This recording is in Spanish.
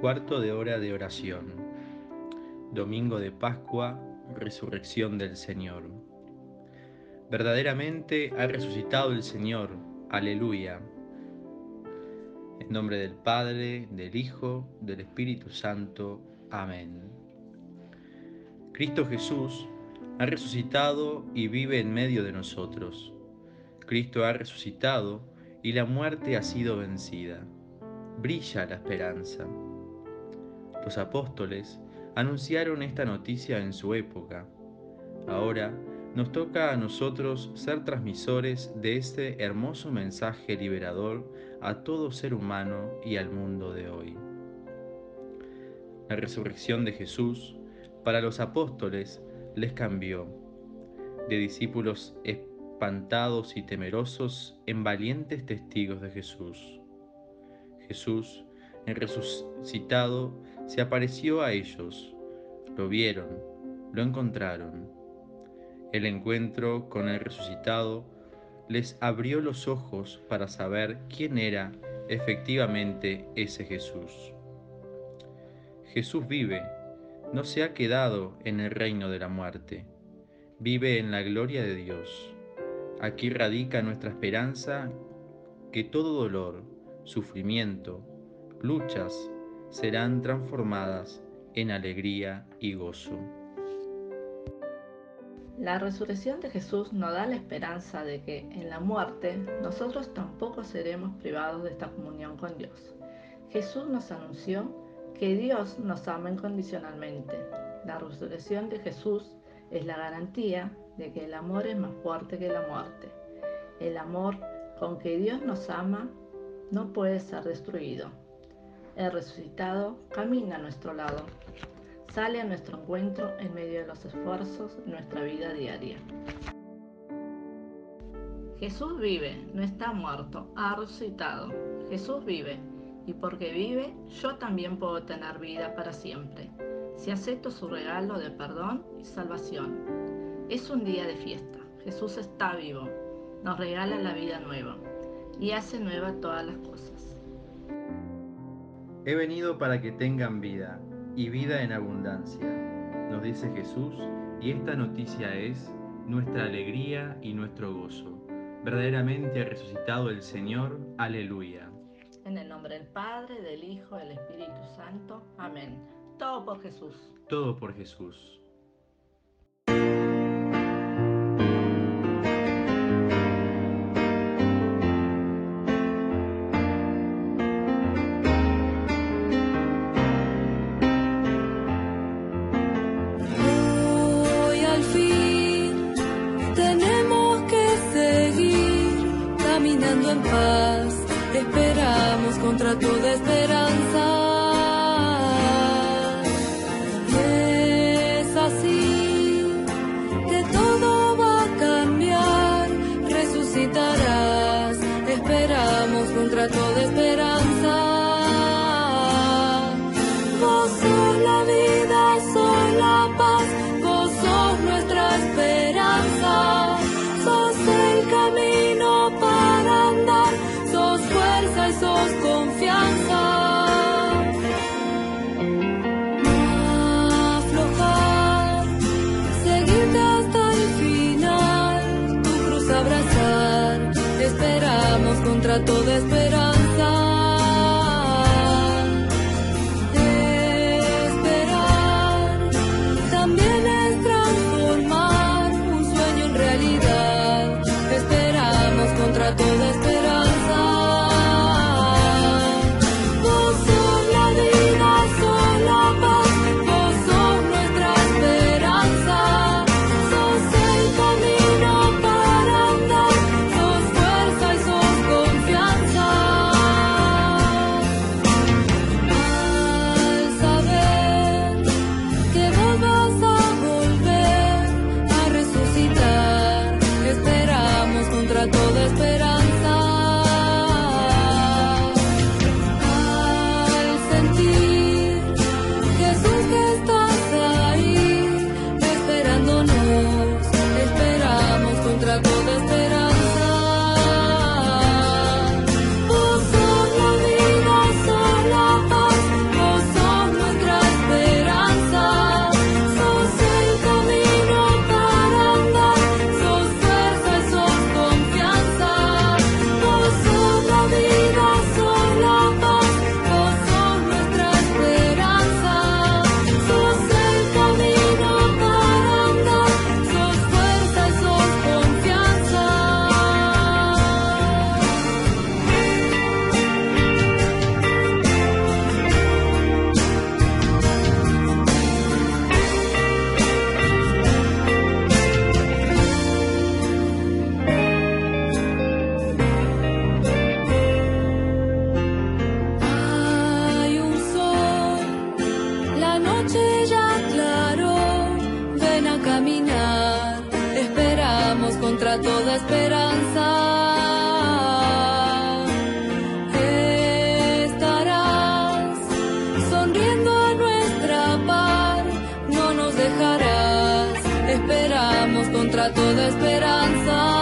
Cuarto de hora de oración. Domingo de Pascua, resurrección del Señor. Verdaderamente ha resucitado el Señor. Aleluya. En nombre del Padre, del Hijo, del Espíritu Santo. Amén. Cristo Jesús ha resucitado y vive en medio de nosotros. Cristo ha resucitado y la muerte ha sido vencida. Brilla la esperanza. Los apóstoles anunciaron esta noticia en su época. Ahora nos toca a nosotros ser transmisores de este hermoso mensaje liberador a todo ser humano y al mundo de hoy. La resurrección de Jesús para los apóstoles les cambió de discípulos espantados y temerosos en valientes testigos de Jesús. Jesús, en resucitado, se apareció a ellos, lo vieron, lo encontraron. El encuentro con el resucitado les abrió los ojos para saber quién era efectivamente ese Jesús. Jesús vive, no se ha quedado en el reino de la muerte, vive en la gloria de Dios. Aquí radica nuestra esperanza que todo dolor, sufrimiento, luchas, serán transformadas en alegría y gozo. La resurrección de Jesús nos da la esperanza de que en la muerte nosotros tampoco seremos privados de esta comunión con Dios. Jesús nos anunció que Dios nos ama incondicionalmente. La resurrección de Jesús es la garantía de que el amor es más fuerte que la muerte. El amor con que Dios nos ama no puede ser destruido el resucitado camina a nuestro lado, sale a nuestro encuentro en medio de los esfuerzos de nuestra vida diaria. Jesús vive, no está muerto, ha resucitado. Jesús vive, y porque vive, yo también puedo tener vida para siempre, si acepto su regalo de perdón y salvación. Es un día de fiesta, Jesús está vivo, nos regala la vida nueva y hace nueva todas las cosas. He venido para que tengan vida, y vida en abundancia, nos dice Jesús, y esta noticia es nuestra alegría y nuestro gozo. Verdaderamente ha resucitado el Señor, aleluya. En el nombre del Padre, del Hijo, del Espíritu Santo. Amén. Todo por Jesús. Todo por Jesús. En paz, esperamos contra toda esperanza. Esperamos contra toda esperanza. Estarás sonriendo a nuestra par, no nos dejarás, esperamos contra toda esperanza.